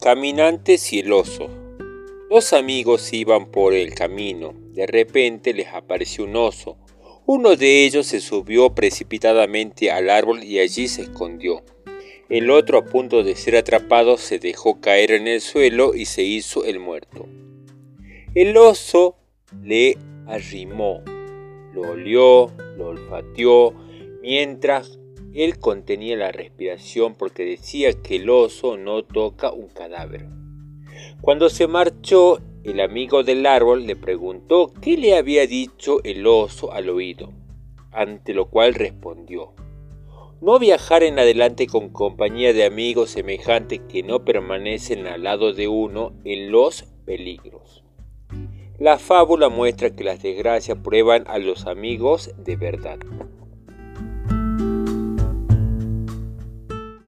caminantes y el oso. Dos amigos iban por el camino. De repente les apareció un oso. Uno de ellos se subió precipitadamente al árbol y allí se escondió. El otro, a punto de ser atrapado, se dejó caer en el suelo y se hizo el muerto. El oso le arrimó, lo olió, lo olfateó, mientras él contenía la respiración porque decía que el oso no toca un cadáver. Cuando se marchó, el amigo del árbol le preguntó qué le había dicho el oso al oído, ante lo cual respondió, no viajar en adelante con compañía de amigos semejantes que no permanecen al lado de uno en los peligros. La fábula muestra que las desgracias prueban a los amigos de verdad.